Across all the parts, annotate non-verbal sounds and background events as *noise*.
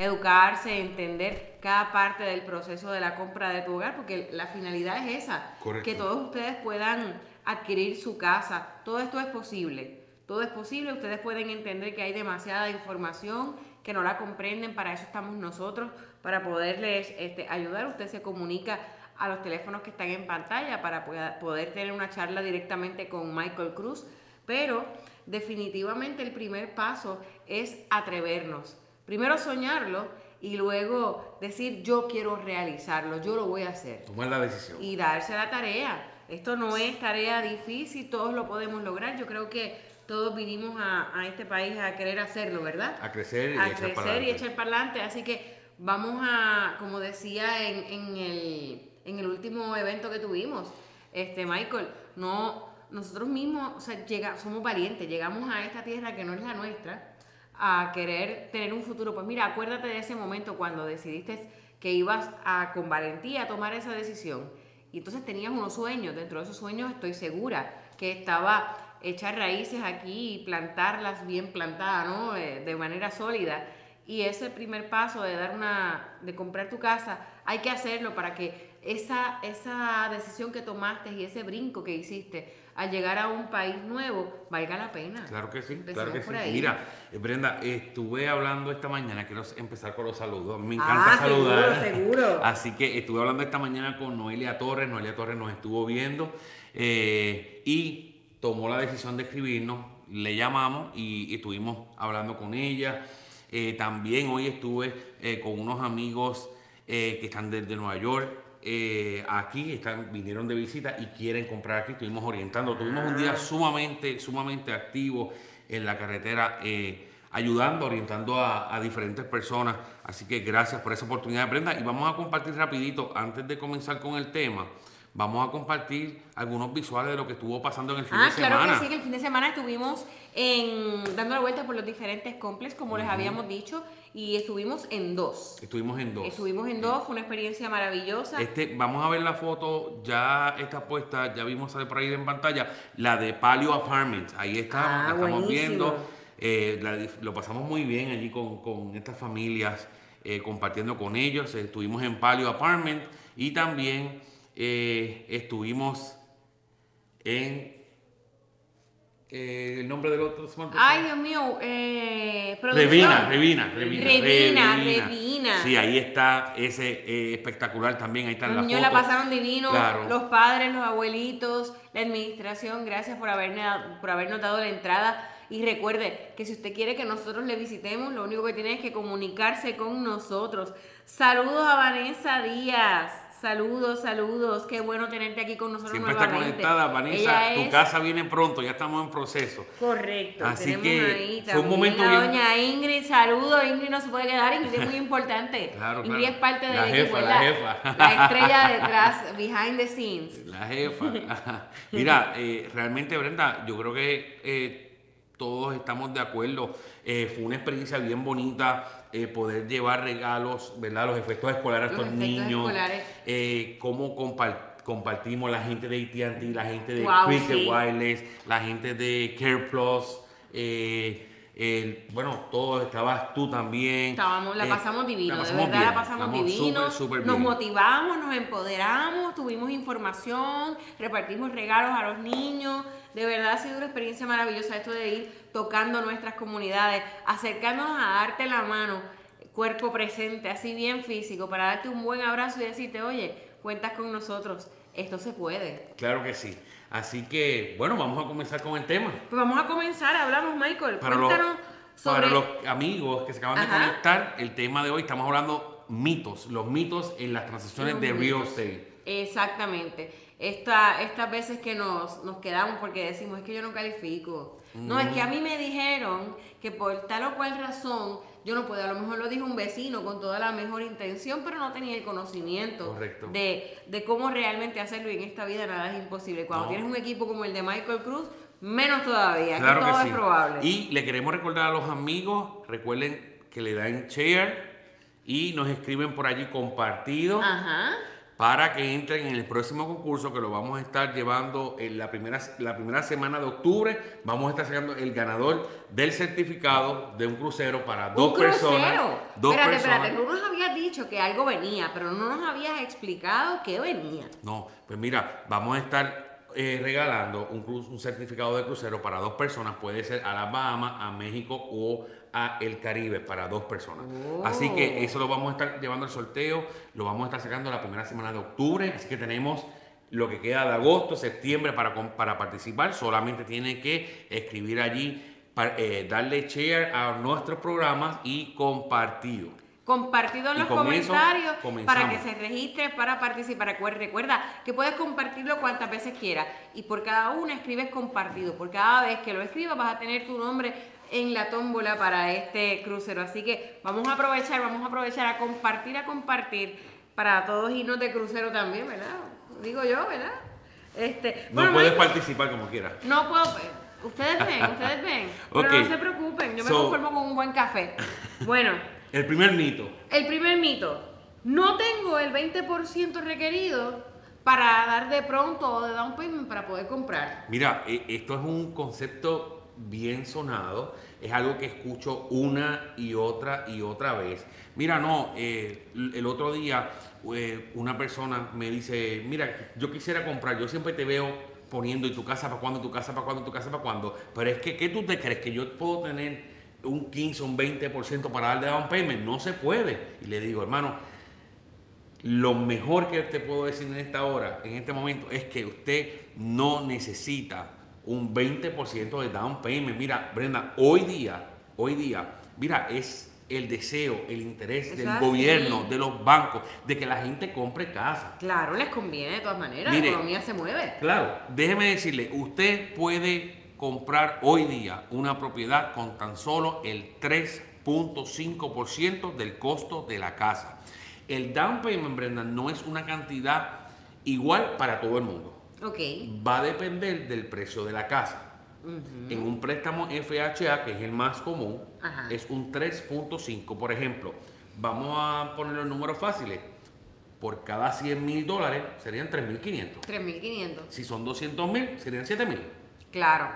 educarse, entender cada parte del proceso de la compra de tu hogar, porque la finalidad es esa, que todos ustedes puedan adquirir su casa. Todo esto es posible, todo es posible, ustedes pueden entender que hay demasiada información, que no la comprenden, para eso estamos nosotros, para poderles este, ayudar. Usted se comunica a los teléfonos que están en pantalla para poder tener una charla directamente con Michael Cruz, pero definitivamente el primer paso es atrevernos. Primero soñarlo y luego decir yo quiero realizarlo, yo lo voy a hacer. Tomar la decisión. Y darse la tarea. Esto no es tarea difícil, todos lo podemos lograr. Yo creo que todos vinimos a, este país a querer hacerlo, ¿verdad? A crecer y a echar crecer y echar para adelante. Así que vamos a, como decía en, el, en el último evento que tuvimos, este Michael, no, nosotros mismos, o sea, llega, somos valientes, llegamos a esta tierra que no es la nuestra, a querer tener un futuro. Pues mira, acuérdate de ese momento cuando decidiste que ibas a con valentía a tomar esa decisión y entonces tenías unos sueños, dentro de esos sueños estoy segura que estaba echar raíces aquí y plantarlas bien plantadas, ¿no? Eh, de manera sólida. Y ese primer paso de dar una, de comprar tu casa, hay que hacerlo para que esa, esa decisión que tomaste y ese brinco que hiciste al llegar a un país nuevo valga la pena. Claro que sí, claro que sí. Mira, eh, Brenda, estuve hablando esta mañana, quiero empezar con los saludos. Me encanta ah, saludar. Seguro, seguro. *laughs* Así que estuve hablando esta mañana con Noelia Torres. Noelia Torres nos estuvo viendo eh, y tomó la decisión de escribirnos. Le llamamos y estuvimos hablando con ella. Eh, también hoy estuve con unos amigos que están desde Nueva York eh, aquí, están, vinieron de visita y quieren comprar aquí. Estuvimos orientando, tuvimos un día sumamente, sumamente activo en la carretera, eh, ayudando, orientando a, diferentes personas. Así que gracias por esa oportunidad, Brenda. Y vamos a compartir rapidito, antes de comenzar con el tema, vamos a compartir algunos visuales de lo que estuvo pasando en el fin ah, de semana. Claro que sí, que el fin de semana estuvimos en, dando la vuelta por los diferentes complejos, como les habíamos dicho, y estuvimos en dos. Estuvimos en dos. Estuvimos en dos, fue una experiencia maravillosa. Este, vamos a ver la foto, ya está puesta, ya vimos por ahí en pantalla, la de Palio Apartments. Ahí está, ah, estamos viendo. Eh, lo pasamos muy bien allí con, estas familias, eh, compartiendo con ellos. Estuvimos en Palio Apartment y también eh, estuvimos en el nombre del otro Ay, Dios mío, eh, Revina, Revina, Revina, Revina, Revina. Sí, ahí está ese eh, espectacular también, ahí están las niños la pasaron divino, los padres, los abuelitos, la administración, gracias por, habernos, por habernos dado la entrada. Y recuerde que si usted quiere que nosotros le visitemos, lo único que tiene es que comunicarse con nosotros. Saludos a Vanessa Díaz. Saludos, saludos. Qué bueno tenerte aquí con nosotros Siempre está conectada, Vanessa. Tu casa viene pronto, ya estamos en proceso. Correcto. Así que fue un momento bien. Doña Ingrid, saludos. Ingrid no se puede quedar. Ingrid es muy importante. *laughs* Claro, Ingrid es parte de la jefa, la, jefa. La estrella detrás, behind the scenes. *laughs* La jefa. *laughs* Mira, eh, realmente, Brenda, yo creo que eh, todos estamos de acuerdo. Eh, fue una experiencia bien bonita eh, poder llevar regalos, ¿verdad? Los efectos escolares a estos niños. Eh, cómo compartimos la gente de AT&T, la gente de wow, Wireless, la gente de Care Plus. Eh, bueno, todos, estabas tú también. Estábamos, la pasamos divino, de verdad la pasamos divino. nos motivamos, nos empoderamos, tuvimos información, repartimos regalos a los niños. De verdad ha sido una experiencia maravillosa esto de ir tocando nuestras comunidades, acercándonos a darte la mano, cuerpo presente, así bien físico, para darte un buen abrazo y decirte, oye, cuentas con nosotros, esto se puede. Claro que sí. Así que, bueno, vamos a comenzar con el tema. Pues vamos a comenzar, hablamos, Michael. Para Cuéntanos los, sobre... Para los amigos que se acaban de conectar, el tema de hoy estamos hablando mitos, los mitos en las transacciones de real estate. Exactamente esta, estas veces que nos, nos quedamos porque decimos, es que yo no califico. No, es que a mí me dijeron que por tal o cual razón yo no puedo. A lo mejor lo dijo un vecino con toda la mejor intención, pero no tenía el conocimiento de, de, cómo realmente hacerlo. Y en esta vida nada es imposible. Cuando tienes un equipo como el de Michael Cruz, menos todavía. Claro todo que es probable. Y le queremos recordar a los amigos, recuerden que le dan share y nos escriben por allí compartido. Ajá para que entren en el próximo concurso que lo vamos a estar llevando en la primera, la primera semana de octubre. Vamos a estar sacando el ganador del certificado de un crucero para dos personas. Dos espérate, personas. espérate, tú nos habías dicho que algo venía, pero no nos habías explicado qué venía. No, pues mira, vamos a estar eh, regalando un, un certificado de crucero para dos personas. Puede ser a las Bahamas, a México o a el Caribe para dos personas. Oh. Así que eso lo vamos a estar llevando al sorteo, lo vamos a estar sacando la primera semana de octubre. Así que tenemos lo que queda de agosto, septiembre para, para participar. Solamente tiene que escribir allí, pa- eh, darle share a nuestros programas y compartido. Compartido en los comentarios para que se registre para participar. Recuerda, recuerda que puedes compartirlo cuantas veces quieras y por cada una escribes compartido. Por cada vez que lo escribas vas a tener tu nombre en la tómbola para este crucero. Así que vamos a aprovechar, vamos a aprovechar a compartir, a compartir para todos irnos de crucero también, ¿verdad? Digo yo, ¿verdad? Este, No bueno, puedes Michael, participar como quieras. no puedo. Ustedes ven, *laughs* ustedes ven. Pero no se preocupen, yo me So- conformo con un buen café. Bueno. *laughs* El primer mito. El primer mito. No tengo el 20% requerido para dar de pronto o de down payment para poder comprar. Mira, e- esto es un concepto bien sonado, es algo que escucho una y otra y otra vez. Mira, no, eh, el otro día eh, una persona me dice, mira, yo quisiera comprar, yo siempre te veo poniendo y tu casa para cuándo, tu casa para cuándo, tu casa para cuándo, pero es que, ¿qué tú te crees? Que yo puedo tener un 15, un 20% para dar de down payment, no se puede. Y le digo, hermano, lo mejor que te puedo decir en esta hora, en este momento, es que usted no necesita un 20% de down payment. Mira, Brenda, hoy día, hoy día, mira, es el deseo, el interés del así. gobierno, de los bancos, de que la gente compre casa. Claro, les conviene de todas maneras, Mire. la economía se mueve. Claro, déjeme decirle, usted puede comprar hoy día una propiedad con tan solo el 3.5% del costo de la casa. El down payment, Brenda, no es una cantidad igual para todo el mundo. Va a depender del precio de la casa. En un préstamo FHA, que es el más común, Ajá. es un 3.5. Por ejemplo, vamos a poner los números fáciles. Por cada 100 mil dólares serían 3.500. 3.500. Si son 200 mil, serían 7 mil. Claro.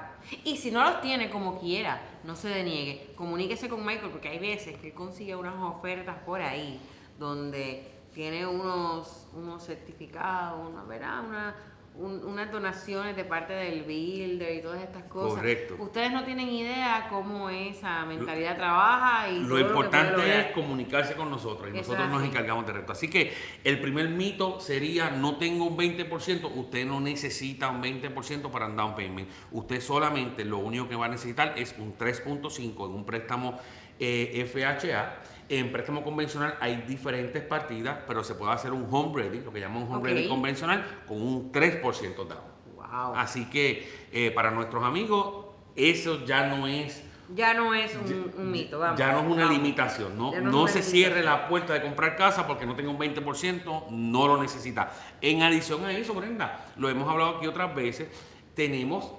Y si no los tiene como quiera, no se deniegue. Comuníquese con Michael porque hay veces que él consigue unas ofertas por ahí donde tiene unos, unos certificados, una, ¿verdad? Una, un- unas donaciones de parte del builder y todas estas cosas. Correcto. Ustedes no tienen idea cómo esa mentalidad trabaja y Lo importante es comunicarse con nosotros y Eso nosotros nos encargamos del resto. Así que el primer mito sería no tengo un 20%, usted no necesita un 20% para un down payment. Usted solamente lo único que va a necesitar es un 3.5 en un préstamo eh, FHA. En préstamo convencional hay diferentes partidas, pero se puede hacer un home ready, lo que llaman un home ready convencional, con un 3% down. Wow. Así que eh, para nuestros amigos, eso ya no es Ya no es un, un mito, vamos. ya no es una vamos. limitación, no, no, no es una se limitación. cierre la puerta de comprar casa porque no tenga un 20%, no lo necesita. En adición a eso, Brenda, lo hemos hablado aquí otras veces, tenemos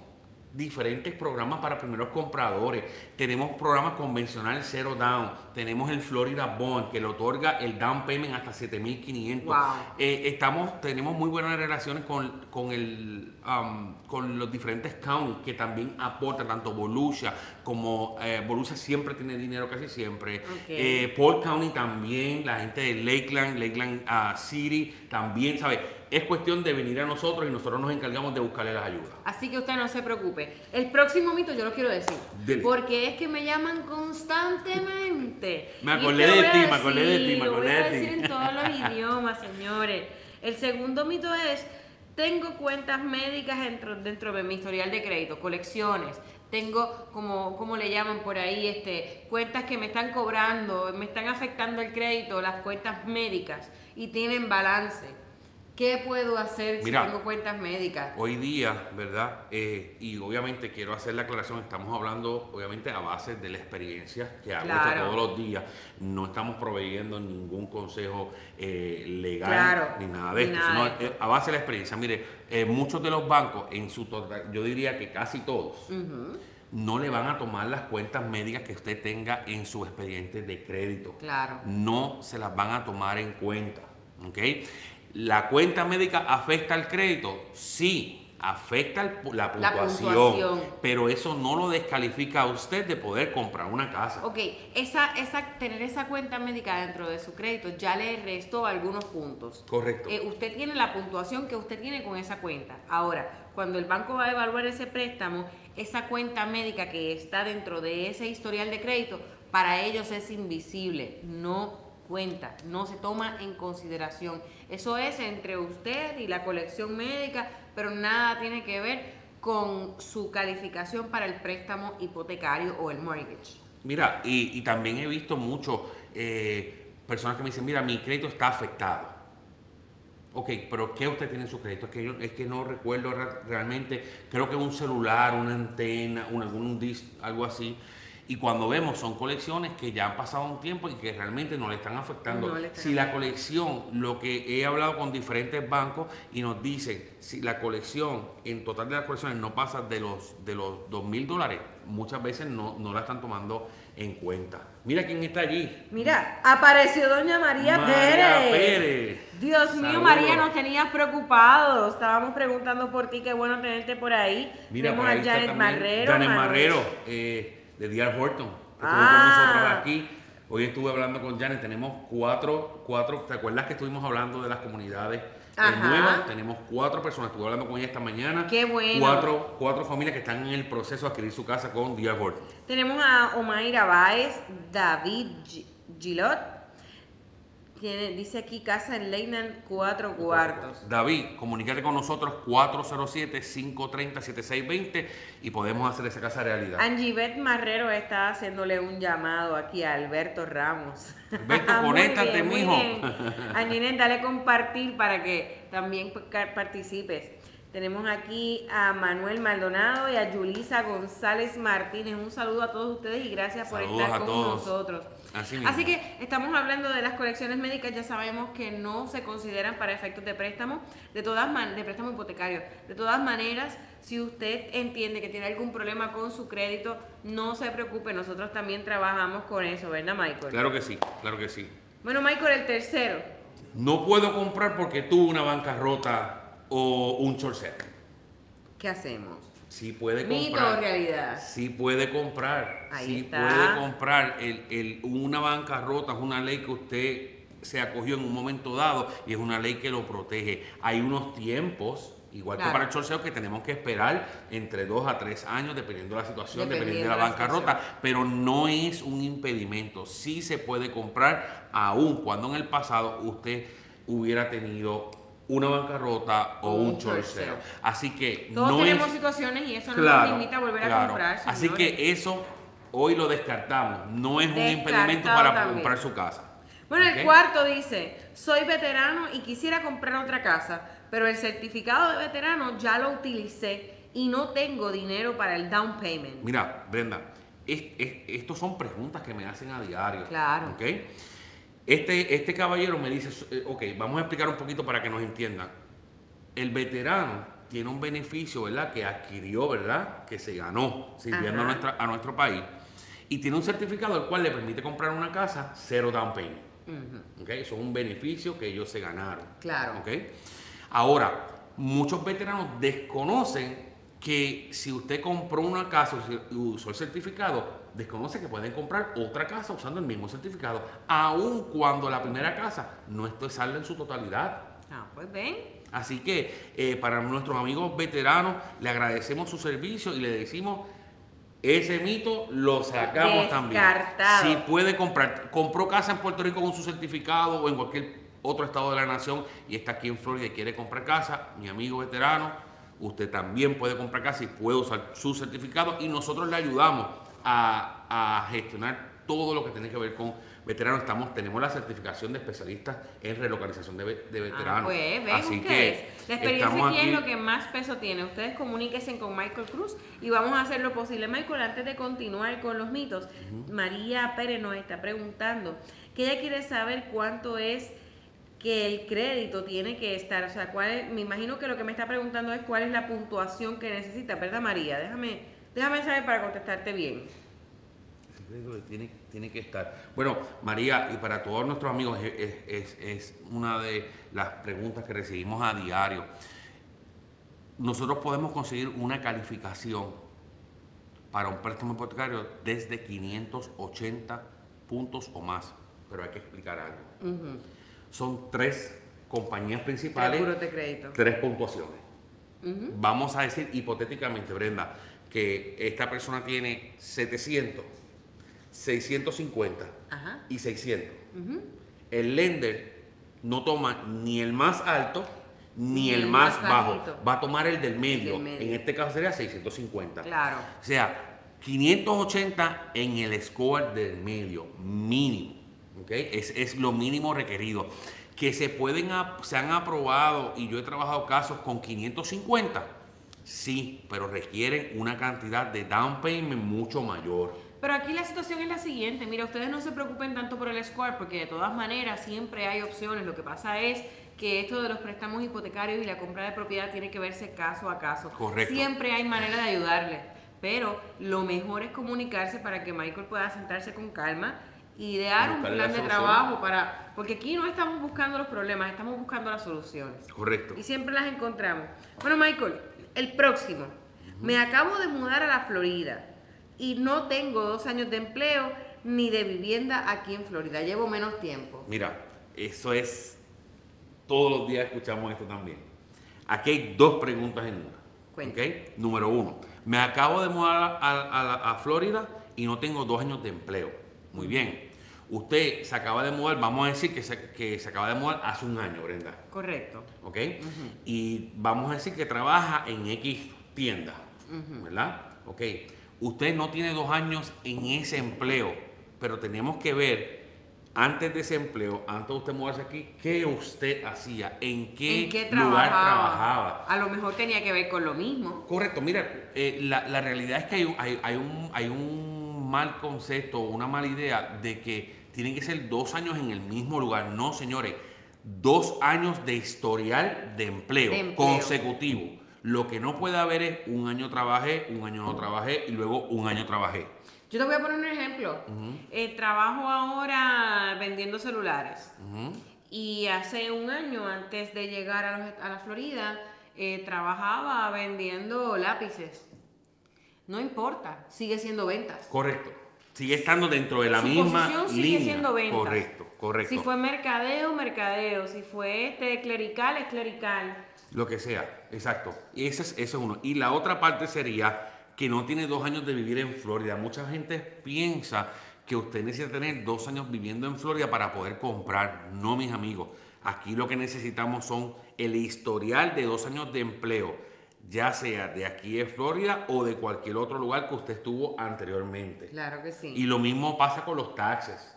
diferentes programas para primeros compradores, tenemos programas convencional Zero Down, tenemos el Florida Bond que le otorga el down payment hasta 7.500. Wow. Eh, estamos, tenemos muy buenas relaciones con, con, el, um, con los diferentes counties que también aportan, tanto Volusia como eh, siempre tiene dinero casi siempre. Eh, Paul County también, la gente de Lakeland, Lakeland ah, City también, ¿sabe? Es cuestión de venir a nosotros y nosotros nos encargamos de buscarle las ayudas. Así que usted no se preocupe. El próximo mito yo lo quiero decir. Dele. Porque es que me llaman constantemente. Me acordé de lo ti, voy a me acordé de ti, me lo voy acordé a de ti. decir en todos los *laughs* idiomas, señores. El segundo mito es, tengo cuentas médicas dentro, dentro de mi historial de crédito, colecciones. Tengo, como, como le llaman por ahí, este, cuentas que me están cobrando, me están afectando el crédito, las cuentas médicas, y tienen balance. ¿Qué puedo hacer si tengo cuentas médicas? Hoy día, ¿verdad? Eh, y obviamente quiero hacer la aclaración, estamos hablando obviamente a base de la experiencia que hago esto Claro. todos los días. No estamos proveyendo ningún consejo eh, legal Claro, ni nada de ni esto, nada sino de esto. eh, a base de la experiencia. Mire, eh, muchos de los bancos, en su total, yo diría que casi todos, no le van a tomar las cuentas médicas que usted tenga en su expediente de crédito Claro. no se las van a tomar en cuenta. ¿ok? ¿La cuenta médica afecta al crédito? Sí, afecta el la, puntuación. pero eso no lo descalifica a usted de poder comprar una casa. Ok, esa, esa, tener esa cuenta médica dentro de su crédito ya le restó algunos puntos. Correcto. Eh, usted tiene la puntuación que usted tiene con esa cuenta. Ahora, cuando el banco va a evaluar ese préstamo, esa cuenta médica que está dentro de ese historial de crédito, para ellos es invisible, no cuenta, no se toma en consideración. Eso es entre usted y la colección médica, pero nada tiene que ver con su calificación para el préstamo hipotecario o el mortgage. Mira, y, también he visto mucho eh, personas que me dicen, mira, mi crédito está afectado. Ok, pero ¿qué usted tiene en su crédito? Es que, yo- es que no recuerdo re- realmente, creo que un celular, una antena, un, algún disc, algo así. Y cuando vemos son colecciones que ya han pasado un tiempo y que realmente no le están afectando. No le están si la colección, lo que he hablado con diferentes bancos y nos dicen, si la colección, en total de las colecciones no pasa de los de los dos mil dólares, muchas veces no, no la están tomando en cuenta. Mira quién está allí. Mira, apareció doña María, María Pérez. Pérez. Dios mío. María, nos tenías preocupados. Estábamos preguntando por ti, qué bueno tenerte por ahí. Mira, Tenemos por ahí a Janet también Marrero. Janet. Marrero, eh, de D.R. Horton. que estuvo Ah. con nosotros aquí. Hoy estuve hablando con Janet. Tenemos cuatro, cuatro. ¿Te acuerdas que estuvimos hablando de las comunidades eh, nuevas? Tenemos cuatro personas. Estuve hablando con ella esta mañana. Qué bueno. Cuatro, cuatro familias que están en el proceso de adquirir su casa con D.R. Horton. Tenemos a Omaira Báez, David Gi- Gilot. Tiene, dice aquí casa en Leyland, cuatro cuartos. David, comunícate con nosotros 407-530-7620 y podemos hacer esa casa realidad. Angie Beth Marrero está haciéndole un llamado aquí a Alberto Ramos. Alberto, *laughs* Muy conéctate, mijo. bien. Anginette, dale compartir para que también participes. Tenemos aquí a Manuel Maldonado y a Yulisa González Martínez. Un saludo a todos ustedes y gracias por estar con todos. nosotros. Así que estamos hablando de las colecciones médicas, ya sabemos que no se consideran para efectos de préstamo, de todas man- de préstamo hipotecario. De todas maneras, si usted entiende que tiene algún problema con su crédito, no se preocupe, nosotros también trabajamos con eso, ¿verdad, Michael? Claro que sí, claro que sí. Bueno, Michael, el tercero. No puedo comprar porque tuve una bancarrota o un short sale. ¿Qué hacemos? Sí puede Mito comprar. o realidad. Sí puede comprar. Ahí sí está. puede comprar. El, el- una bancarrota es una ley que usted se acogió en un momento dado y es una ley que lo protege. Hay unos tiempos, igual Claro. que para el sale, que tenemos que esperar entre dos a tres años, dependiendo de la situación, dependiendo, Dependiendo de la de la bancarrota, pero no es un impedimento. Sí se puede comprar, aun cuando en el pasado usted hubiera tenido una bancarrota o O un un short short sale. sale. Así que Todos no tenemos es, situaciones y eso no nos limita a volver a comprar. Así señores. que eso hoy lo descartamos. No es un impedimento para también. comprar su casa. Bueno, el cuarto dice, soy veterano y quisiera comprar otra casa, pero el certificado de veterano ya lo utilicé y no tengo dinero para el down payment. Mira, Brenda, es, es- estos son preguntas que me hacen a diario. Claro. ¿ok? Este, este caballero me dice, eh, ok, vamos a explicar un poquito para que nos entiendan. El veterano tiene un beneficio, ¿verdad? Que adquirió, ¿verdad? Que se ganó sirviendo a, Ajá. nuestra, a nuestro país. Y tiene un certificado el cual le permite comprar una casa cero down payment. Ujú, ¿ok? Eso es un beneficio que ellos se ganaron. Claro. ¿ok? Ahora, muchos veteranos desconocen que si usted compró una casa y usó el certificado, desconoce que pueden comprar otra casa usando el mismo certificado, aun cuando la primera casa no esté salda en su totalidad. Ah, pues ven. Así que eh, para nuestros amigos veteranos le agradecemos su servicio y le decimos ese mito lo sacamos también. Descartado. Si puede comprar, compró casa en Puerto Rico con su certificado o en cualquier otro estado de la nación y está aquí en Florida y quiere comprar casa, mi amigo veterano, usted también puede comprar casa y puede usar su certificado y nosotros le ayudamos a, a gestionar todo lo que tiene que ver con veteranos. Estamos, tenemos la certificación de especialistas en relocalización de, Ah, veteranos. pues Así que La experiencia estamos aquí es aquí- lo que más peso tiene. Ustedes comuníquense con Michael Cruz y vamos a hacer lo posible. Michael, antes de continuar con los mitos, María Pérez nos está preguntando que ella quiere saber cuánto es que el crédito tiene que estar. O sea, cuál es- me imagino que lo que me está preguntando es cuál es la puntuación que necesita, ¿verdad, María? Déjame, déjame saber para contestarte bien. crédito tiene, tiene que estar. Bueno, María, y para todos nuestros amigos, es, es- es una de las preguntas que recibimos a diario. Nosotros podemos conseguir una calificación para un préstamo hipotecario desde 580 puntos o más, pero hay que explicar algo. Son tres compañías principales, Seguros de crédito. tres puntuaciones. Vamos a decir hipotéticamente, Brenda, que esta persona tiene 700, 650 Ajá. y 600. El lender no toma ni el más alto ni, el, más, bajo. bajito. Va a tomar el del medio. del medio. En este caso sería 650. Claro. O sea, 580 en el score del medio, mínimo. ¿Ok? Es, es lo mínimo requerido. Que se pueden, se han aprobado, y yo he trabajado casos con 550, sí, pero requieren una cantidad de down payment mucho mayor. Pero aquí la situación es la siguiente, mira, ustedes no se preocupen tanto por el score porque de todas maneras siempre hay opciones. Lo que pasa es que esto de los préstamos hipotecarios y la compra de propiedad tiene que verse caso a caso. Correcto. Siempre hay manera de ayudarle, pero lo mejor es comunicarse para que Michael pueda sentarse con calma idear un plan la de trabajo para porque aquí no estamos buscando los problemas, estamos buscando las soluciones. Correcto. Y siempre las encontramos. Bueno, Michael, el próximo. Me acabo de mudar a la Florida y no tengo dos años de empleo ni de vivienda aquí en Florida. Llevo menos tiempo. Mira, eso es. Todos los días escuchamos esto también. Aquí hay dos preguntas en una. Cuenta. ¿ok? Número uno, me acabo de mudar a, a- a Florida y no tengo dos años de empleo. Muy bien. Usted se acaba de mudar, vamos a decir que se, que se acaba de mudar hace un año, Brenda. Correcto. ¿Ok? Y vamos a decir que trabaja en X tienda, ¿verdad? Ok. Usted no tiene dos años en ese empleo, pero tenemos que ver antes de ese empleo, antes de usted mudarse aquí, qué usted hacía, en qué, ¿En qué lugar trabajaba? trabajaba. A lo mejor tenía que ver con lo mismo. Correcto, mira, eh, la, la realidad es que hay, un- hay, hay un, hay un mal concepto, una mala idea de que tienen que ser dos años en el mismo lugar. No, señores, dos años de historial de empleo, De empleo. consecutivo. Lo que no puede haber es un año trabajé, un año no trabajé y luego un año trabajé. Yo te voy a poner un ejemplo. Eh, trabajo ahora vendiendo celulares. Y hace un año, antes de llegar a, los- a la Florida, eh, trabajaba vendiendo lápices. No importa, sigue siendo ventas. Correcto. Sigue estando dentro de la Su misma posición sigue línea. siendo ventas. Correcto, correcto. Si fue mercadeo, mercadeo. Si fue este clerical, es clerical. Lo que sea, exacto. Y ese es, eso es uno. Y la otra parte sería que no tiene dos años de vivir en Florida. Mucha gente piensa que usted necesita tener dos años viviendo en Florida para poder comprar. No, mis amigos. Aquí lo que necesitamos son el historial de dos años de empleo, ya sea de aquí de Florida o de cualquier otro lugar que usted estuvo anteriormente. Claro que sí. Y lo mismo pasa con los taxes.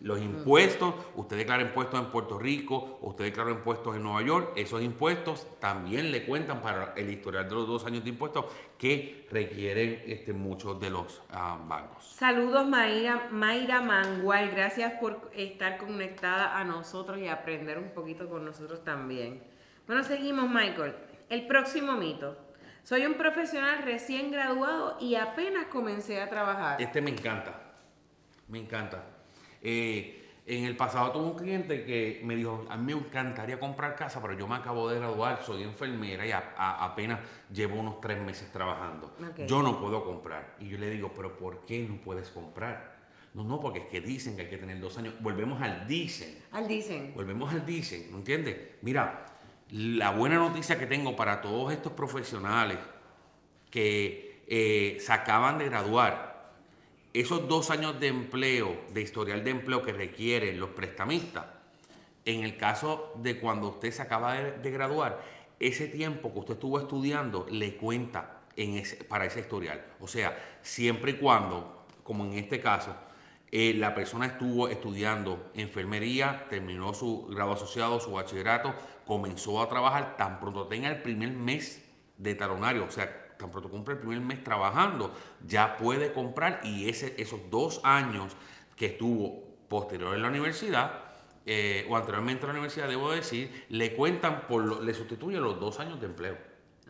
Los impuestos, usted declara impuestos en Puerto Rico, usted declara impuestos en Nueva York, esos impuestos también le cuentan para el historial de los dos años de impuestos que requieren este, muchos de los ah, bancos. Saludos Mayra, Mayra Mangual, gracias por estar conectada a nosotros y aprender un poquito con nosotros también. Bueno, seguimos Michael. El próximo mito. Soy un profesional recién graduado y apenas comencé a trabajar. Este me encanta, me encanta. Eh, en el pasado tuve un cliente que me dijo, a mí me encantaría comprar casa, pero yo me acabo de graduar, soy enfermera y a- a- apenas llevo unos tres meses trabajando. Yo no puedo comprar. Y yo le digo, pero ¿por qué no puedes comprar? No, no, porque es que dicen que hay que tener dos años. Volvemos al dicen. Al dicen. Volvemos al dicen, ¿me entiendes? Mira, la buena noticia que tengo para todos estos profesionales que eh, se acaban de graduar, esos dos años de empleo, de historial de empleo que requieren los prestamistas, en el caso de cuando usted se acaba de, graduar, ese tiempo que usted estuvo estudiando le cuenta para ese historial. O sea, siempre y cuando, como en este caso, eh, la persona estuvo estudiando enfermería, terminó su grado asociado, su bachillerato, comenzó a trabajar, tan pronto tenga el primer mes de talonario, o sea, tan pronto cumple el primer mes trabajando, ya puede comprar y ese, esos dos años que estuvo posterior en la universidad, eh, o anteriormente a la universidad, debo decir, le cuentan, por lo- le sustituyen los dos años de empleo.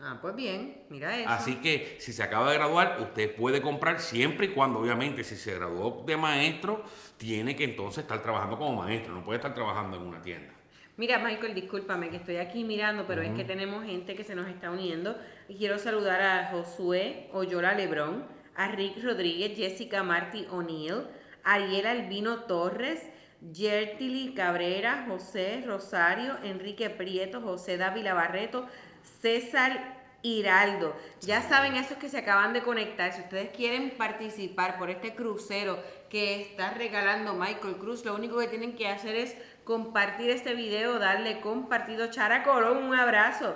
Ah, pues bien, mira eso. Así que si se acaba de graduar, usted puede comprar siempre y cuando, obviamente, si se graduó de maestro, tiene que entonces estar trabajando como maestro, no puede estar trabajando en una tienda. Mira, Michael, discúlpame que estoy aquí mirando, pero es que tenemos gente que se nos está uniendo. Y quiero saludar a Josué Oyola Lebrón, a Rick Rodríguez, Jessica Marty O'Neill, Ariel Albino Torres, Gertili Cabrera, José Rosario, Enrique Prieto, José Dávila Barreto, César Hiraldo. Ya saben esos que se acaban de conectar. Si ustedes quieren participar por este crucero que está regalando Michael Cruz, lo único que tienen que hacer es compartir este video, darle compartido. Chara Colón, un abrazo.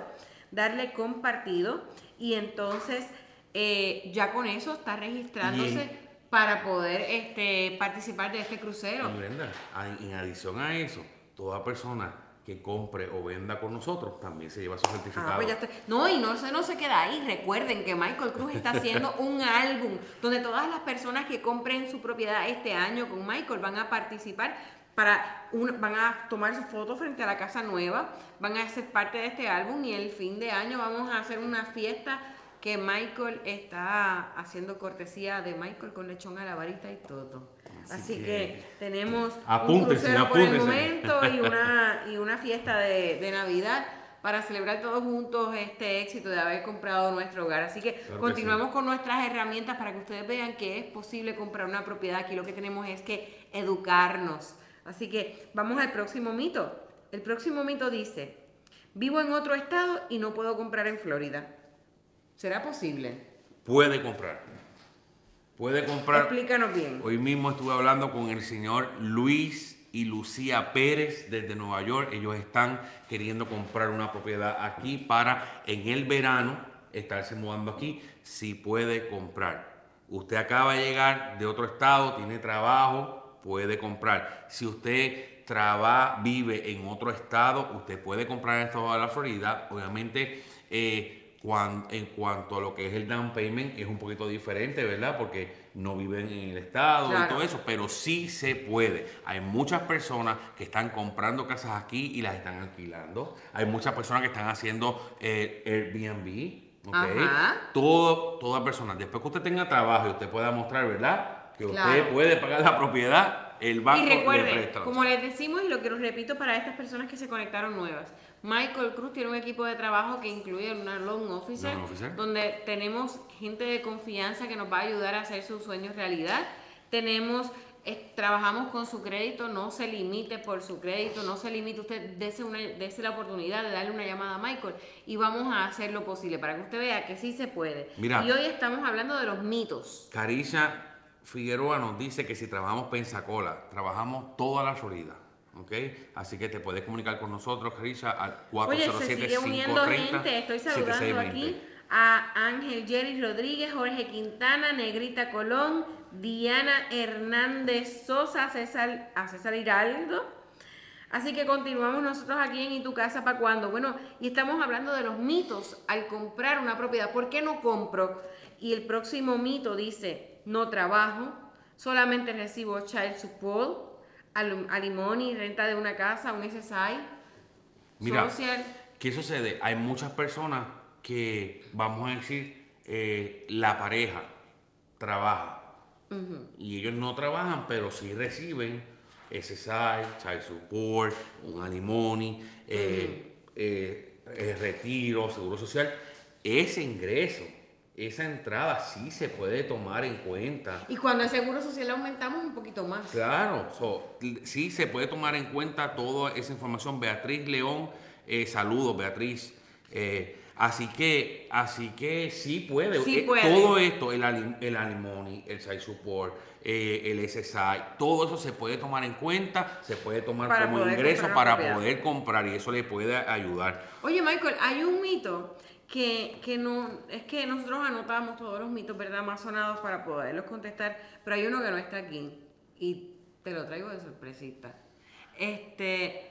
Darle compartido. Y entonces eh, ya con eso está registrándose para poder este, participar de este crucero. Y Brenda, en adición a eso, toda persona que compre o venda con nosotros también se lleva su certificado. Ah, pues ya. No, y no se, no se queda ahí. Recuerden que Michael Cruz está haciendo *laughs* un álbum donde todas las personas que compren su propiedad este año con Michael van a participar para un- van a tomar su foto frente a la casa nueva, van a ser parte de este álbum y el fin de año vamos a hacer una fiesta que Michael está haciendo cortesía de Michael con lechón a la varita y todo. Así Así, que- que, tenemos un crucero por el momento y *laughs* una, y una fiesta de, de Navidad para celebrar todos juntos este éxito de haber comprado nuestro hogar. Así que que continuamos con nuestras herramientas para que ustedes vean que es posible comprar una propiedad. Aquí lo que tenemos es que educarnos. Así que vamos al próximo mito. El próximo mito dice, vivo en otro estado y no puedo comprar en Florida. ¿Será posible? Puede comprar. Puede comprar. Explícanos bien. Hoy mismo estuve hablando con el señor Luis y Lucía Pérez desde Nueva York. Ellos están queriendo comprar una propiedad aquí para en el verano estarse mudando aquí. Si puede comprar. Usted acaba de llegar de otro estado, tiene trabajo, puede comprar. Si usted trabaja, vive en otro estado, usted puede comprar en el estado de la Florida. Obviamente, eh, cuan- en cuanto a lo que es el down payment, es un poquito diferente, ¿verdad? Porque no viven en el estado y todo eso, pero sí se puede. Hay muchas personas que están comprando casas aquí y las están alquilando. Hay muchas personas que están haciendo eh, Airbnb. ¿ok? Ajá. Todo, toda persona, después que usted tenga trabajo y usted pueda mostrar, ¿verdad? Que usted puede pagar la propiedad, el banco Y le recuerden, presta. como les decimos y lo que los repito para estas personas que se conectaron nuevas, Michael Cruz tiene un equipo de trabajo que incluye una loan officer, Loan officer. donde tenemos gente de confianza que nos va a ayudar a hacer sus sueños realidad. Tenemos, eh, trabajamos con su crédito, no se limite por su crédito, no se limite, usted dese, una, la oportunidad de darle una llamada a Michael y vamos a hacer lo posible para que usted vea que sí se puede. Mira. Y hoy estamos hablando de los mitos. Carisha Figueroa nos dice que si trabajamos Pensacola, trabajamos toda la Florida. ¿Ok? Así que te puedes comunicar con nosotros, Carisha, al Oye, se 407 sigue uniendo gente. Estoy saludando aquí a Ángel Jerry Rodríguez, Jorge Quintana, Negrita Colón, Diana Hernández Sosa, César, a César Hiraldo. Así que continuamos nosotros aquí en ¿Y tu casa para cuándo? Bueno, y estamos hablando de los mitos al comprar una propiedad. ¿Por qué no compro? Y el próximo mito dice, no trabajo, solamente recibo child support, al- alimony, renta de una casa, un SSI, Mira, social. ¿qué sucede? Hay muchas personas que, vamos a decir, eh, la pareja trabaja y ellos no trabajan, pero sí reciben SSI, Child Support, un alimony, eh, eh, eh, retiro, seguro social. Ese ingreso, esa entrada sí se puede tomar en cuenta. Y cuando el seguro social aumentamos un poquito más. Claro, so, sí se puede tomar en cuenta toda esa información. Beatriz León, eh, saludos Beatriz. Eh, así que, así que sí puede. Sí Eh, puede. Todo esto, el, el alimony, el side support, eh, el SSI, todo eso se puede tomar en cuenta, se puede tomar Para como ingreso para propiedad. poder comprar y eso le puede ayudar. Oye, Michael, hay un mito que, que no. Es que nosotros anotamos todos los mitos, ¿verdad? Más sonados para poderlos contestar, pero hay uno que no está aquí. Y te lo traigo de sorpresita. Este.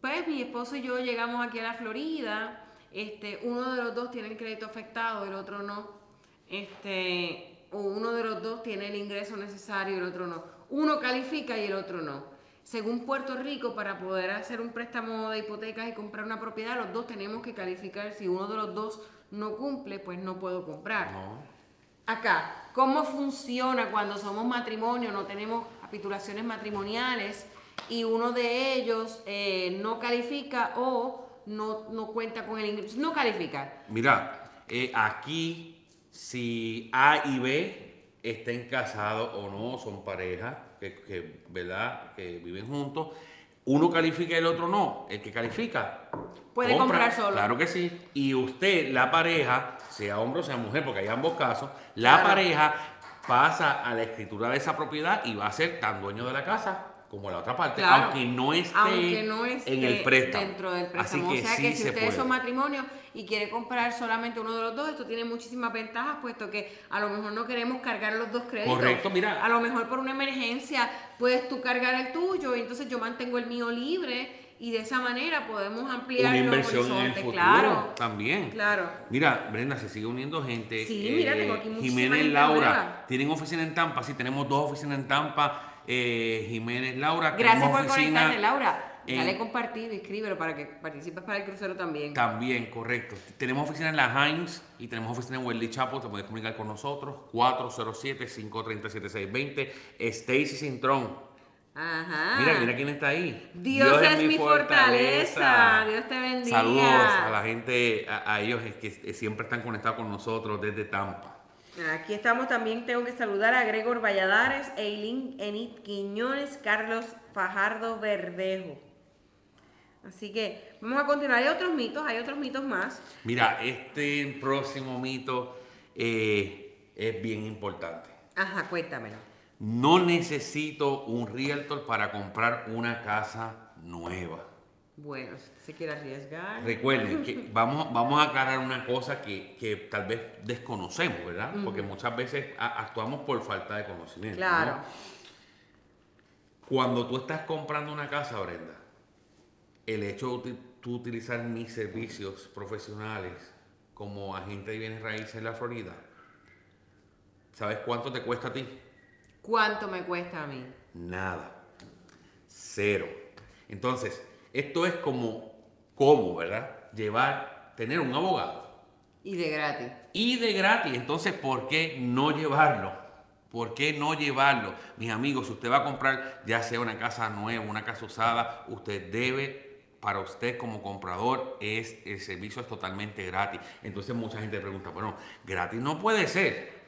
Pues mi esposo y yo llegamos aquí a la Florida. Este, uno de los dos tiene el crédito afectado, el otro no. Este, o uno de los dos tiene el ingreso necesario y el otro no. Uno califica y el otro no. Según Puerto Rico, para poder hacer un préstamo de hipotecas y comprar una propiedad, los dos tenemos que calificar. Si uno de los dos no cumple, pues no puedo comprar. No. Acá, ¿cómo funciona cuando somos matrimonio, no tenemos capitulaciones matrimoniales y uno de ellos eh, no califica o no, no cuenta con el ingreso? No califica. Mira, eh, aquí si A y B estén casados o no, son pareja, que, que, ¿verdad? que viven juntos, uno califica y el otro no. El que califica Puede comprar solo. Claro que sí. Y usted, la pareja, sea hombre o sea mujer, porque hay ambos casos, la Claro. pareja pasa a la escritura de esa propiedad y va a ser tan dueño de la casa como la otra parte, Claro. aunque no esté, Aunque no esté en el préstamo. dentro del Así préstamo. que o sea sí que si se ustedes puede. son matrimonio y quiere comprar solamente uno de los dos, esto tiene muchísimas ventajas, puesto que a lo mejor no queremos cargar los dos créditos. Correcto, mira. A lo mejor por una emergencia puedes tú cargar el tuyo y entonces yo mantengo el mío libre y de esa manera podemos ampliar Una los inversión en el futuro Claro. también. Claro. Mira, Brenda, se sigue uniendo gente. Sí, mira, tengo aquí muchísima Jiménez Laura, tienen oficina en Tampa, sí, tenemos dos oficinas en Tampa. Eh, Jiménez Laura, Gracias por conectarte, Laura. Dale compartir y escríbelo para que participes para el crucero también. También, correcto. Tenemos oficina en la Heinz y tenemos oficina en Wesley Chapo. Te puedes comunicar con nosotros. 407-530-7620. Stacy Cintrón. Ajá. Mira, mira quién está ahí. Dios, es, mi fortaleza. Dios te bendiga. Saludos a la gente, a, a ellos que siempre están conectados con nosotros desde Tampa. Aquí estamos también, tengo que saludar a Gregor Valladares, Eileen Enid Quiñones, Carlos Fajardo Verdejo. Así que vamos a continuar. Hay otros mitos, hay otros mitos más. Mira, este próximo mito eh, es bien importante. Ajá, cuéntamelo. No necesito un realtor para comprar una casa nueva. Bueno, si se quiere arriesgar. Recuerden que *laughs* vamos, vamos a aclarar una cosa que, que tal vez desconocemos, ¿verdad? Porque muchas veces a- actuamos por falta de conocimiento. ¿no? Claro. Cuando tú estás comprando una casa, Brenda, el hecho de tú utilizar mis servicios profesionales como agente de bienes raíces en la Florida, ¿sabes cuánto te cuesta a ti? ¿Cuánto me cuesta a mí? Nada. Cero. Entonces, esto es como, como, ¿verdad? Llevar, tener un abogado. Y de gratis. Y de gratis. Entonces, ¿por qué no llevarlo? ¿Por qué no llevarlo? Mis amigos, si usted va a comprar ya sea una casa nueva, una casa usada, usted debe, para usted como comprador, es el servicio es totalmente gratis. Entonces mucha gente pregunta, bueno, gratis no puede ser.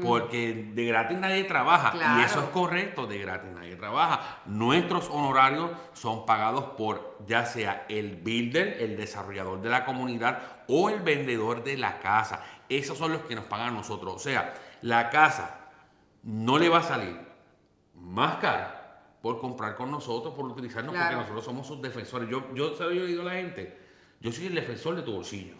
Porque de gratis nadie trabaja. Y eso es correcto, de gratis nadie trabaja. Nuestros honorarios son pagados por ya sea el builder, el desarrollador de la comunidad o el vendedor de la casa. Esos son los que nos pagan a nosotros. O sea, la casa no le va a salir más cara por comprar con nosotros, por utilizarnos, Claro. porque nosotros somos sus defensores. Yo, yo, yo le digo a la gente, yo soy el defensor de tu bolsillo.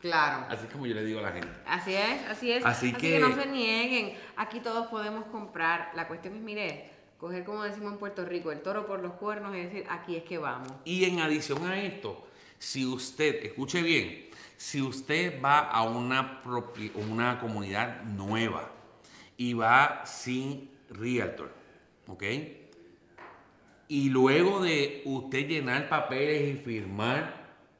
Claro. Así como yo le digo a la gente. Así es, así es. Así que... que- no se nieguen. Aquí todos podemos comprar. La cuestión es, mire, coger como decimos en Puerto Rico, el toro por los cuernos y decir, aquí es que vamos. Y en adición a esto, si usted, escuche bien, si usted va a una, propi- una comunidad nueva y va sin realtor, ¿ok? Y luego de usted llenar papeles y firmar,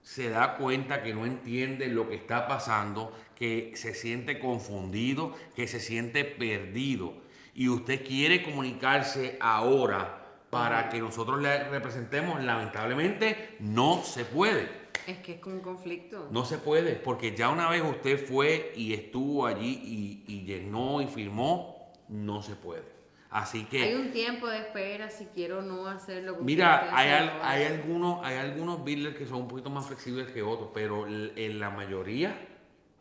se da cuenta que no entiende lo que está pasando, que se siente confundido, que se siente perdido. Y usted quiere comunicarse ahora para que nosotros le representemos, lamentablemente no se puede. Es que es como un conflicto. No se puede, porque ya una vez usted fue y estuvo allí y, y llenó y firmó, no se puede. Así que... Hay un tiempo de espera si quiero no hacerlo. Mira, hay, al- hay algunos, hay algunos builders que son un poquito más flexibles que otros, pero en la mayoría,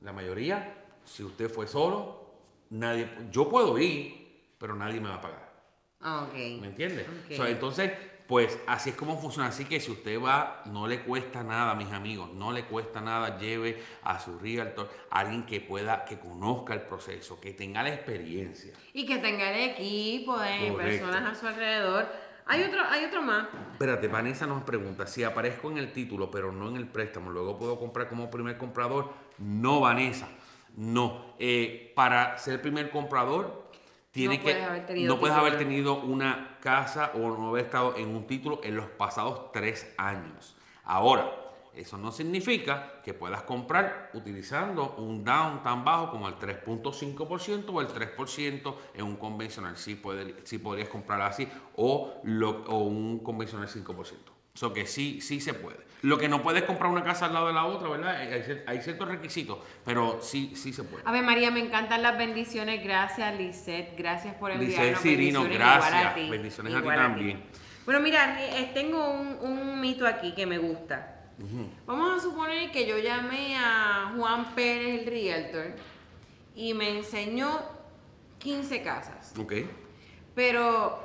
la mayoría, si usted fue solo, nadie, yo puedo ir, pero nadie me va a pagar. Ah, ok. ¿Me entiendes? Ok. O sea, entonces, pues así es como funciona. Así que si usted va, no le cuesta nada, mis amigos, no le cuesta nada, lleve a su realtor, a alguien que pueda, que conozca el proceso, que tenga la experiencia. Y que tenga el equipo de Correcto. personas a su alrededor. Hay otro, hay otro más. Espérate, Vanessa nos pregunta, si aparezco en el título pero no en el préstamo, luego puedo comprar como primer comprador. No, Vanessa, no. Eh, para ser primer comprador, tiene No que, puedes haber tenido no puedes haber tenido una casa o no haber estado en un título en los pasados tres años. Ahora, Eso no significa que puedas comprar utilizando un down tan bajo como el 3.5% o el 3% en un convencional. Sí, puede, sí podrías comprar así o, o un convencional 5%. Eso que sí, sí se puede. Lo que no puedes comprar una casa al lado de la otra, ¿verdad? Hay, cier- hay ciertos requisitos, pero sí, sí se puede. A ver, María, me encantan las bendiciones. Gracias, Lisette. Gracias por enviarnos Lisette Cirino, gracias. Igual a ti. Bendiciones a ti también. Bueno, mira, eh, tengo un, un mito aquí que me gusta. Vamos a suponer que yo llamé a Juan Pérez, el realtor, y me enseñó 15 casas. Ok. Pero,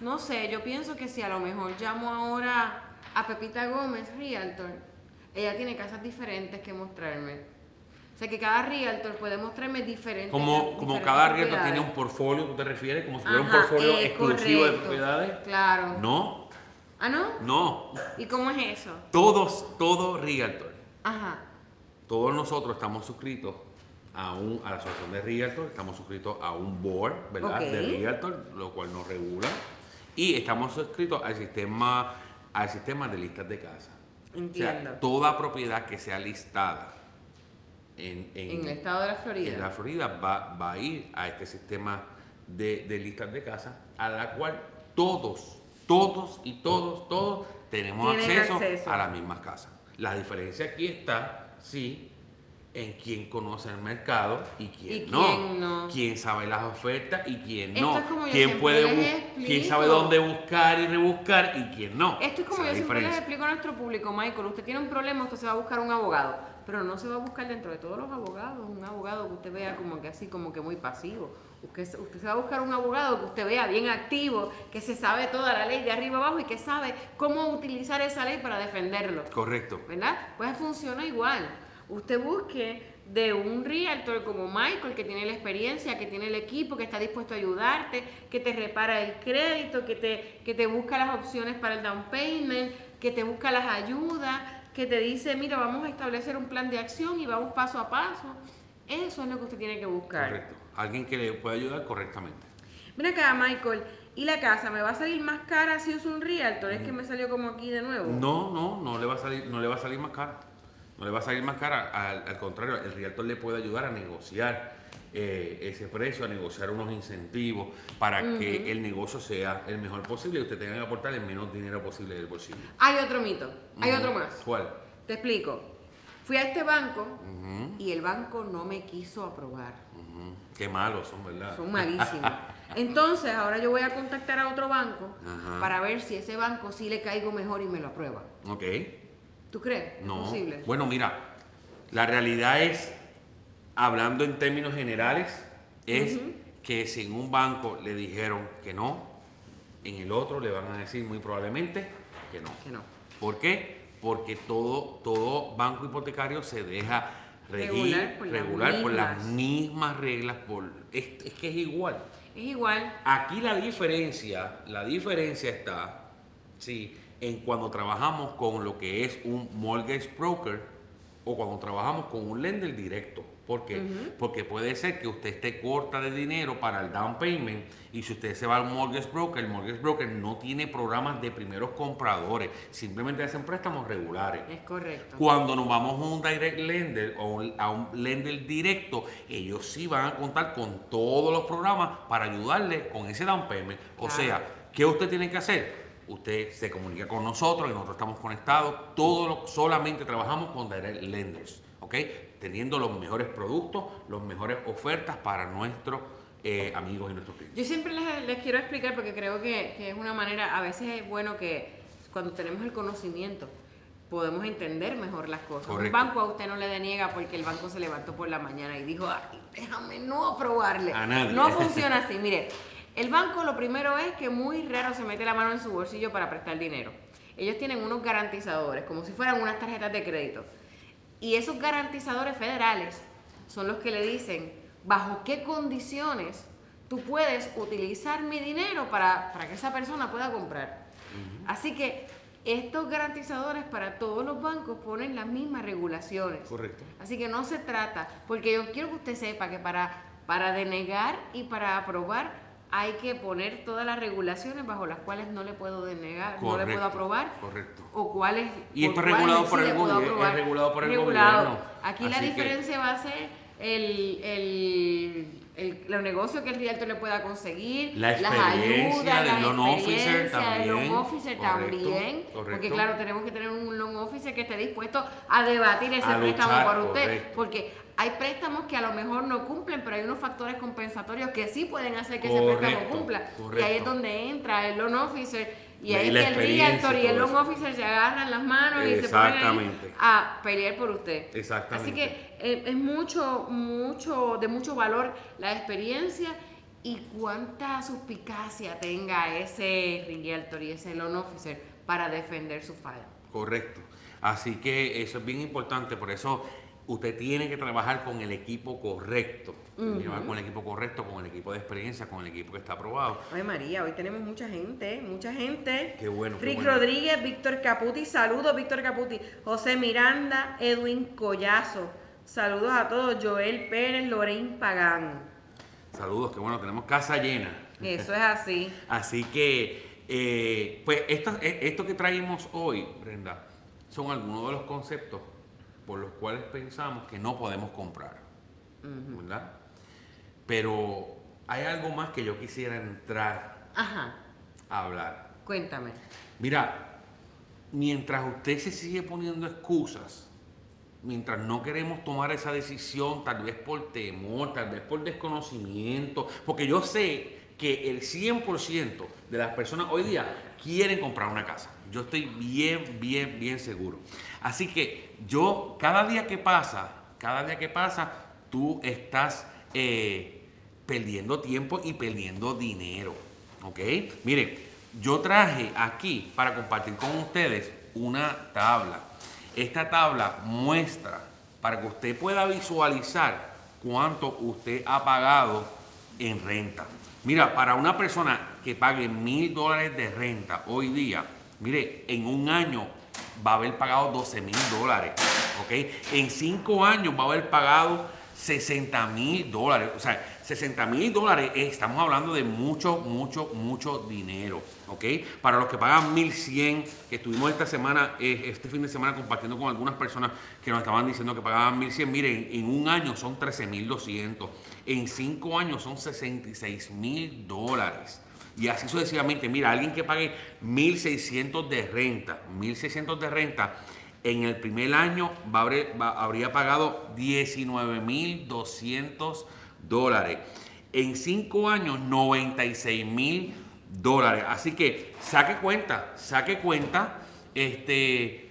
no sé, yo pienso que si a lo mejor llamo ahora a Pepita Gómez, Realtor, ella tiene casas diferentes que mostrarme. O sea que cada Realtor puede mostrarme diferentes Como, como diferentes cada realtor tiene un portfolio, ¿tú te refieres? Como si fuera un portfolio exclusivo de propiedades. Claro. No, ¿Ah, no? no. ¿Y cómo es eso? Todos, todo realtor, Ajá. todos nosotros estamos suscritos a, un, a la asociación de realtor, estamos suscritos a un board, ¿verdad? Ok. De realtor, lo cual nos regula. Y estamos suscritos al sistema, al sistema de listas de casa. Entiendo. O sea, toda propiedad que sea listada en, en el estado de la Florida. en la Florida va, va a ir a este sistema de, de listas de casa a la cual todos, todos y todos, todos tenemos acceso, acceso. a las mismas casas. La diferencia aquí está, sí, en quién conoce el mercado y quién, Y no. quién no. Quién sabe las ofertas y quién Esto no. es como quién puede quién sabe dónde buscar y rebuscar y quién no. Esto es como Esa yo siempre les explico a nuestro público, Michael. Usted tiene un problema, usted se va a buscar un abogado. Pero no se va a buscar dentro de todos los abogados un abogado que usted vea como que así, como que muy pasivo. Usted, se- usted se va a buscar un abogado que usted vea bien activo, que se sabe toda la ley de arriba abajo y que sabe cómo utilizar esa ley para defenderlo. Correcto. ¿verdad? Pues funciona igual. Usted busque de un realtor como Michael, que tiene la experiencia, que tiene el equipo, que está dispuesto a ayudarte, que te repara el crédito, que te, que te busca las opciones para el down payment, que te busca las ayudas, que te dice, mira, vamos a establecer un plan de acción y vamos paso a paso. Eso es lo que usted tiene que buscar. Correcto. Alguien que le pueda ayudar correctamente. Ven acá, Michael, ¿y la casa me va a salir más cara si uso un realtor? Es que me salió como aquí de nuevo. No, no, no le va a salir, no le va a salir más cara. No le va a salir más cara. Al, al contrario, el realtor le puede ayudar a negociar eh, ese precio, a negociar unos incentivos para que el negocio sea el mejor posible y usted tenga que aportar el menos dinero posible del bolsillo. Hay otro mito, hay otro más. ¿Cuál? Te explico. Fui a este banco y el banco no me quiso aprobar. Qué malos son, ¿verdad? Son malísimos. *laughs* Entonces, ahora yo voy a contactar a otro banco para ver si ese banco sí le caigo mejor y me lo aprueba. Ok. ¿Tú crees? ¿Es No. posible? Bueno, mira, la realidad es, hablando en términos generales, es que si en un banco le dijeron que no, en el otro le van a decir muy probablemente que no. Que no. ¿Por qué? Porque todo, todo banco hipotecario se deja regir, Regular por las por mismas reglas, por, es, es que es igual. Es igual. Aquí la diferencia, la diferencia está, sí, en cuando trabajamos con lo que es un mortgage broker o cuando trabajamos con un lender directo. ¿Por qué? Porque puede ser que usted esté corta de dinero para el down payment y si usted se va al mortgage broker, el mortgage broker no tiene programas de primeros compradores, simplemente hacen préstamos regulares. Es correcto. Cuando nos vamos a un direct lender o a un lender directo, ellos sí van a contar con todos los programas para ayudarle con ese down payment. O Claro. sea, ¿qué usted tiene que hacer? Usted se comunica con nosotros y nosotros estamos conectados. Todo lo- solamente trabajamos con direct lenders, ¿ok? Teniendo los mejores productos, las mejores ofertas para nuestros eh, amigos y nuestros clientes. Yo siempre les, les quiero explicar porque creo que, que es una manera, a veces es bueno que cuando tenemos el conocimiento podemos entender mejor las cosas. Correcto. Un banco a usted no le deniega porque el banco se levantó por la mañana y dijo, Ay, déjame no aprobarle. A nadie. No funciona así. Mire, el banco lo primero es que muy raro se mete la mano en su bolsillo para prestar dinero. Ellos tienen unos garantizadores, como si fueran unas tarjetas de crédito. Y esos garantizadores federales son los que le dicen bajo qué condiciones tú puedes utilizar mi dinero para, para que esa persona pueda comprar. Así que estos garantizadores para todos los bancos ponen las mismas regulaciones. Correcto. Así que no se trata, porque yo quiero que usted sepa que para, para denegar y para aprobar hay que poner todas las regulaciones bajo las cuales no le puedo denegar, no le puedo aprobar. correcto. O cuáles. Y esto es regulado por sí el gobierno, es regulado por el Regulado. gobierno. Aquí la que- diferencia va a ser el, el, el, los negocios que el realtor le pueda conseguir, La las ayudas, del loan officer del loan también, officer correcto, también, porque claro, tenemos que tener un loan officer que esté dispuesto a debatir ese A préstamo luchar, por usted, porque hay préstamos que a lo mejor no cumplen, pero hay unos factores compensatorios que sí pueden hacer que ese préstamo Correcto, cumpla. Y ahí es correcto. donde entra el loan officer y ahí es que el realtor y el loan officer se agarran las manos y se ponen a pelear por usted. Exactamente. Así que es mucho, mucho, de mucho valor la experiencia y cuánta suspicacia tenga ese realtor y ese loan officer para defender su file. Correcto. Así que eso es bien importante, por eso usted tiene que trabajar con el equipo correcto. Que trabajar con el equipo correcto, con el equipo de experiencia, con el equipo que está aprobado. Ay María, hoy tenemos mucha gente, mucha gente. Qué bueno, qué Rick bueno. Rodríguez, Víctor Caputi, saludos Víctor Caputi, José Miranda, Edwin Collazo, saludos a todos, Joel Pérez, Lorraine Pagán. Saludos, que bueno, tenemos casa llena. Eso es así. *laughs* Así que, eh, pues esto, eh, esto que traímos hoy, Brenda, son algunos de los conceptos por los cuales pensamos que no podemos comprar, ¿verdad? Pero hay algo más que yo quisiera entrar Ajá, a hablar. cuéntame. Mira, mientras usted se sigue poniendo excusas, mientras no queremos tomar esa decisión, tal vez por temor, tal vez por desconocimiento, porque yo sé que el 100% de las personas hoy día quieren comprar una casa. Yo estoy bien, bien, bien seguro. Así que yo, cada día que pasa, cada día que pasa, tú estás eh, perdiendo tiempo y perdiendo dinero. ¿Ok? Miren, yo traje aquí para compartir con ustedes una tabla. Esta tabla muestra para que usted pueda visualizar cuánto usted ha pagado en renta. Mira, para una persona que pague mil dólares de renta hoy día, mire, en un año va a haber pagado 12 mil dólares. ¿Ok? En cinco años va a haber pagado 60 mil dólares. O sea, 60 mil dólares, eh, estamos hablando de mucho, mucho, mucho dinero. ¿Ok? Para los que pagan 1100, que estuvimos esta semana, eh, este fin de semana compartiendo con algunas personas que nos estaban diciendo que pagaban 1100, miren, en un año son 13 mil 200. En cinco años son 66 mil dólares. Y así sucesivamente, mira, alguien que pague 1.600 de renta, 1.600 de renta, en el primer año va a haber- va- habría pagado 19.200 dólares. En cinco años, 96.000 dólares. Así que saque cuenta, saque cuenta, este,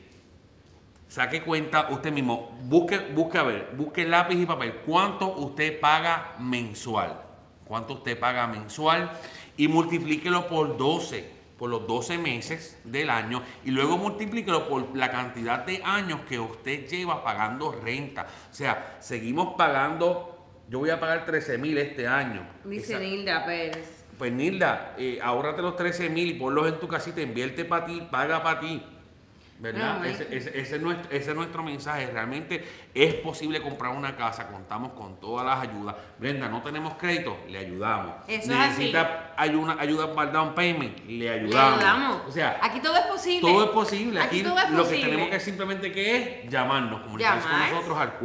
saque cuenta usted mismo, busque, busque a ver, busque lápiz y papel, cuánto usted paga mensual, cuánto usted paga mensual y multiplíquelo por 12, por los 12 meses del año y luego multiplíquelo por la cantidad de años que usted lleva pagando renta. O sea, seguimos pagando, yo voy a pagar 13 mil este año. Dice Nilda Pérez. pues Nilda, eh, ahórrate los 13 mil y ponlos en tu casita, invierte para ti, paga para ti. ¿Verdad? No, ese, ese- ese es nuestro, ese es nuestro mensaje. Realmente es posible comprar una casa, contamos con todas las ayudas. Brenda, no tenemos crédito, le ayudamos. Eso. Necesita ayuda, ayuda para el down payment, le ayudamos. Le ayudamos. O sea, aquí todo es posible. todo es posible. Aquí Aquí, todo es lo que tenemos que simplemente que es llamarnos, comunicarse Llamar. con nosotros al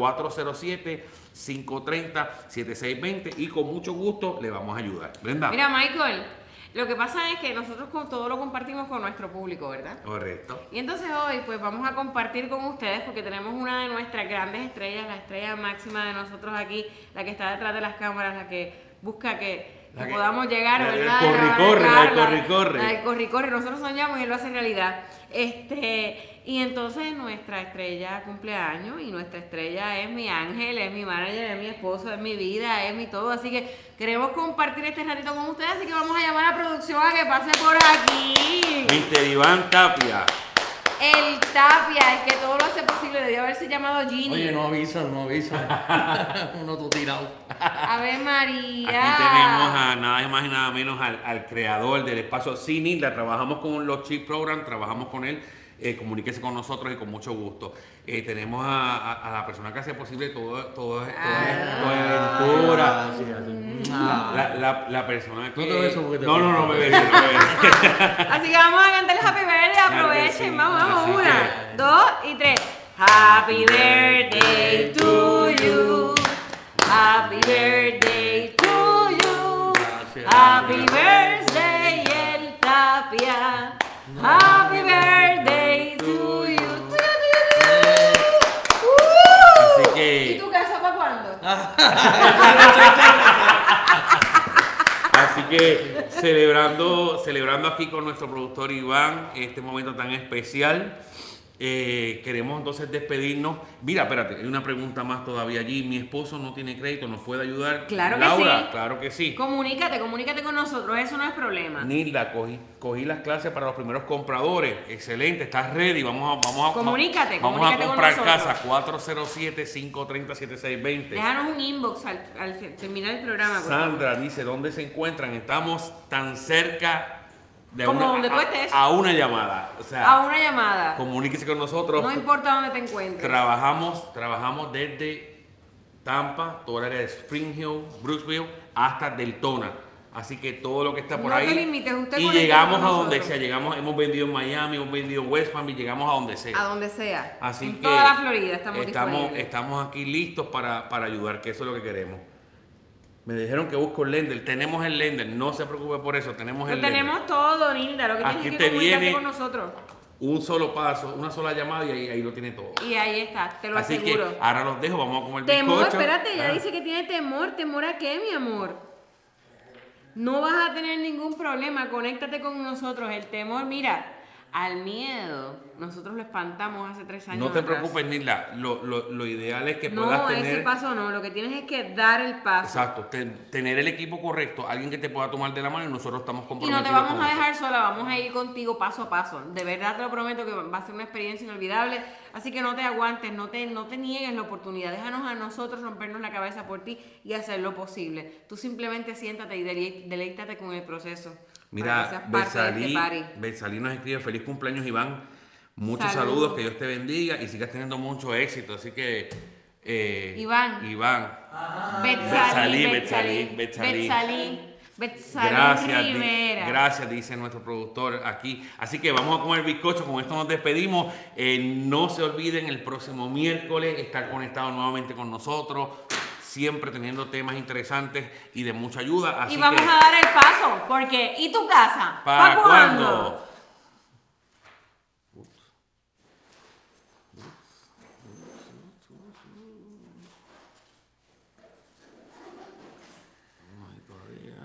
407-530-7620 y con mucho gusto le vamos a ayudar. Brenda. Mira, Michael, lo que pasa es que nosotros con todo lo compartimos con nuestro público, ¿verdad? Correcto. Y entonces hoy pues vamos a compartir con ustedes porque tenemos una de nuestras grandes estrellas, la estrella máxima de nosotros aquí, la que está detrás de las cámaras, la que busca que, La que que- podamos llegar, la ¿verdad? corre-corre, la del La- corre-corre. La del corre-corre, nosotros soñamos y él lo hace realidad. Este, y entonces nuestra estrella cumpleaños y nuestra estrella es mi ángel, es mi manager, es mi esposo, es mi vida, es mi todo. Así que queremos compartir este ratito con ustedes, así que vamos a llamar a producción a que pase por aquí. Mr. Iván Tapia. El Tapia, el que todo lo hace posible, debió haberse llamado Ginny. Oye, no avisan, no avisan. *laughs* Uno todo tirado. Ave María. Aquí tenemos a nada más y nada menos al, al creador del espacio Cinilda. Trabajamos con los Chip Program, trabajamos con él eh, comuníquese con nosotros y con mucho gusto. Eh, tenemos a, a- a la persona que hace posible todo, todo, toda esta aventura. Gracias. La, la, la, la persona que... No te beso porque te no, no, no, me beso, no. *laughs* Así que vamos a cantar el Happy Birthday, Claro aprovechen, sí. vamos, vamos, Así una, que- dos y tres. Happy birthday to you. Happy birthday Así que celebrando, celebrando aquí con nuestro productor Iván este momento tan especial, eh, queremos entonces despedirnos. Mira, espérate, hay una pregunta más todavía allí. Mi esposo no tiene crédito, ¿nos puede ayudar? Claro que Laura, sí. claro que sí. Comunícate, comunícate con nosotros, eso no es problema. Nilda, cogí, cogí las clases para los primeros compradores. Excelente, estás ready. Vamos a, vamos a, Comunícate, vamos comunícate a con comprar nosotros. casa 407-530-7620. Déjanos un inbox al, al terminar el programa. Sandra dice, ¿dónde se encuentran? Estamos tan cerca de Como una, donde tú a- estés. a una llamada. O sea, A una llamada. comuníquese con nosotros. No importa dónde te encuentres. Trabajamos, trabajamos desde Tampa, toda el área de Spring Hill, Brooksville, hasta Deltona. Así que todo lo que está por No ahí. te limites, usted y llegamos a donde sea. Llegamos, hemos vendido en Miami, hemos vendido en West Palm y llegamos a donde sea. A donde sea. Así en que toda la Florida estamos, estamos, disponibles. estamos aquí listos para, para ayudar, que eso es lo que queremos. Me dijeron que busco el lender. Tenemos el lender, no se preocupe por eso, tenemos Lo el lender. tenemos todo, Nilda. Lo que Aquí tienes te que comunicarte viene- con nosotros. Un solo paso, una sola llamada y ahí, ahí lo tiene todo. Y ahí está, te lo Así aseguro. que ahora los dejo, vamos a comer Temor, bizcocho. espérate, ella Ah. dice que tiene temor. ¿Temor a qué, mi amor? No vas a tener ningún problema, conéctate con nosotros. El temor, mira, al miedo, nosotros lo espantamos hace tres años No te atrás. preocupes, Nilda. Lo, lo, lo ideal es que No, puedas ese tener. paso no, lo que tienes es que dar el paso. Exacto, te- tener el equipo correcto, alguien que te pueda tomar de la mano y nosotros estamos Y no comprometidos. te vamos a eso. dejar sola, vamos a ir contigo paso a paso. De verdad te lo prometo que va a ser una experiencia inolvidable. Así que no te aguantes, no te, no te niegues la oportunidad. Déjanos a nosotros rompernos la cabeza por ti y hacer lo posible. Tú simplemente siéntate y deleítate con el proceso. Mira, este Betsalí, party. Betsalí nos escribe feliz cumpleaños, Iván. Muchos Saludos. saludos, que Dios te bendiga y sigas teniendo mucho éxito. Así que. eh, Iván. Iván, Betsalí, Betsalí, Betsalí, Betsalí. Betsalí, Betsalí gracias, di- gracias, dice nuestro productor aquí. Así que vamos a comer bizcocho, con esto nos despedimos. Eh, no se olviden el próximo miércoles estar conectados nuevamente con nosotros, siempre teniendo temas interesantes y de mucha ayuda. Así Y vamos que, a dar el paso, porque ¿y tu casa? ¿Para ¿Pa' cuándo?